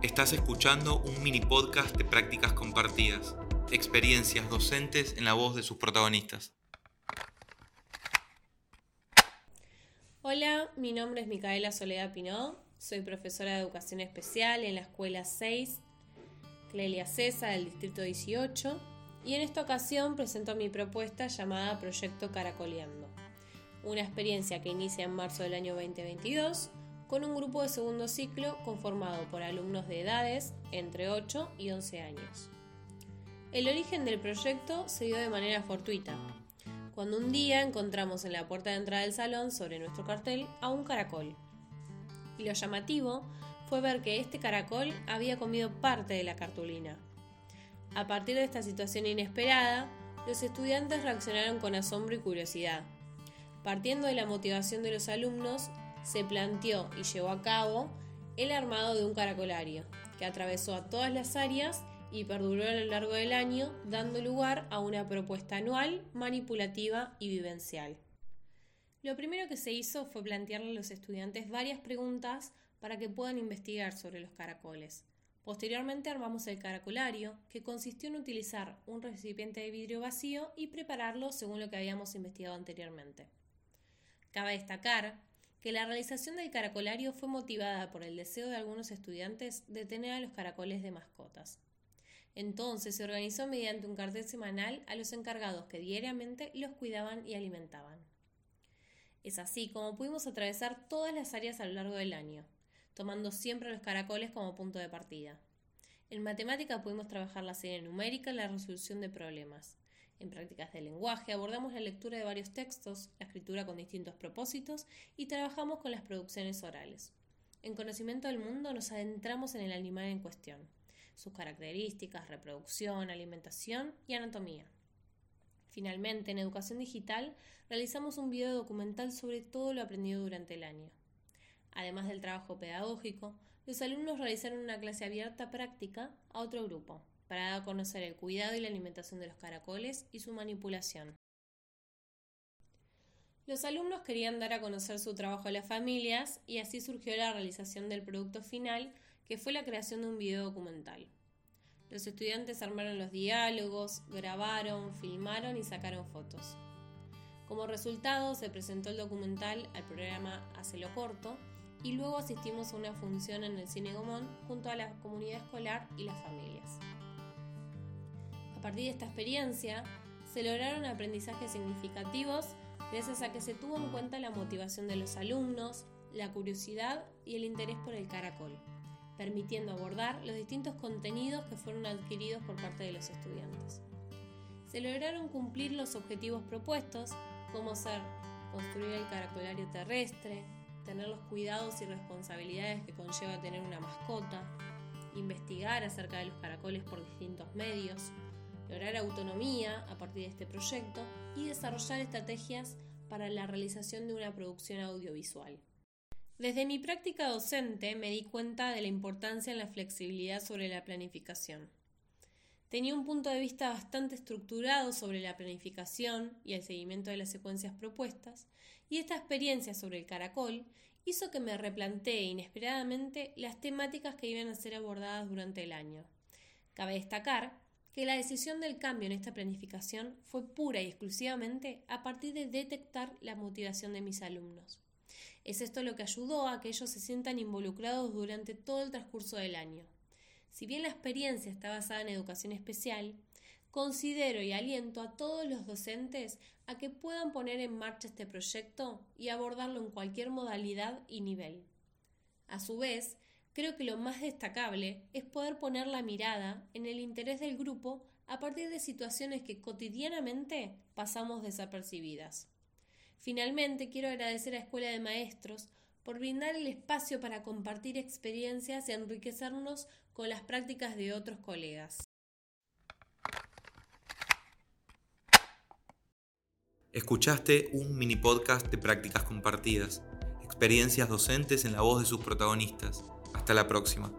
Estás escuchando un mini podcast de prácticas compartidas, experiencias docentes en la voz de sus protagonistas. Hola, mi nombre es Micaela Soledad Pinó, soy profesora de educación especial en la escuela 6 Clelia César del distrito 18 y en esta ocasión presento mi propuesta llamada Proyecto Caracoleando, una experiencia que inicia en marzo del año 2022 con un grupo de segundo ciclo conformado por alumnos de edades entre 8 y 11 años. El origen del proyecto se dio de manera fortuita, cuando un día encontramos en la puerta de entrada del salón sobre nuestro cartel a un caracol. Y lo llamativo fue ver que este caracol había comido parte de la cartulina. A partir de esta situación inesperada, los estudiantes reaccionaron con asombro y curiosidad. Partiendo de la motivación de los alumnos, se planteó y llevó a cabo el armado de un caracolario, que atravesó a todas las áreas y perduró a lo largo del año, dando lugar a una propuesta anual, manipulativa y vivencial. Lo primero que se hizo fue plantearle a los estudiantes varias preguntas para que puedan investigar sobre los caracoles. Posteriormente armamos el caracolario, que consistió en utilizar un recipiente de vidrio vacío y prepararlo según lo que habíamos investigado anteriormente. Cabe destacar que la realización del caracolario fue motivada por el deseo de algunos estudiantes de tener a los caracoles de mascotas. Entonces se organizó mediante un cartel semanal a los encargados que diariamente los cuidaban y alimentaban. Es así como pudimos atravesar todas las áreas a lo largo del año, tomando siempre los caracoles como punto de partida. En matemática pudimos trabajar la serie numérica y la resolución de problemas. En prácticas de lenguaje abordamos la lectura de varios textos, la escritura con distintos propósitos y trabajamos con las producciones orales. En conocimiento del mundo nos adentramos en el animal en cuestión, sus características, reproducción, alimentación y anatomía. Finalmente, en educación digital, realizamos un video documental sobre todo lo aprendido durante el año. Además del trabajo pedagógico, los alumnos realizaron una clase abierta práctica a otro grupo, para dar a conocer el cuidado y la alimentación de los caracoles y su manipulación. Los alumnos querían dar a conocer su trabajo a las familias y así surgió la realización del producto final, que fue la creación de un video documental. Los estudiantes armaron los diálogos, grabaron, filmaron y sacaron fotos. Como resultado se presentó el documental al programa Hacelo Corto y luego asistimos a una función en el Cine Gomón junto a la comunidad escolar y las familias. A partir de esta experiencia, se lograron aprendizajes significativos gracias a que se tuvo en cuenta la motivación de los alumnos, la curiosidad y el interés por el caracol, permitiendo abordar los distintos contenidos que fueron adquiridos por parte de los estudiantes. Se lograron cumplir los objetivos propuestos, como ser construir el caracolario terrestre, tener los cuidados y responsabilidades que conlleva tener una mascota, investigar acerca de los caracoles por distintos medios, lograr autonomía a partir de este proyecto y desarrollar estrategias para la realización de una producción audiovisual. Desde mi práctica docente me di cuenta de la importancia en la flexibilidad sobre la planificación. Tenía un punto de vista bastante estructurado sobre la planificación y el seguimiento de las secuencias propuestas, y esta experiencia sobre el caracol hizo que me replantee inesperadamente las temáticas que iban a ser abordadas durante el año. Cabe destacar que la decisión del cambio en esta planificación fue pura y exclusivamente a partir de detectar la motivación de mis alumnos. Es esto lo que ayudó a que ellos se sientan involucrados durante todo el transcurso del año. Si bien la experiencia está basada en educación especial, considero y aliento a todos los docentes a que puedan poner en marcha este proyecto y abordarlo en cualquier modalidad y nivel. A su vez, creo que lo más destacable es poder poner la mirada en el interés del grupo a partir de situaciones que cotidianamente pasamos desapercibidas. Finalmente, quiero agradecer a Escuela de Maestros por brindar el espacio para compartir experiencias y enriquecernos con las prácticas de otros colegas. Escuchaste un mini podcast de prácticas compartidas, experiencias docentes en la voz de sus protagonistas. Hasta la próxima.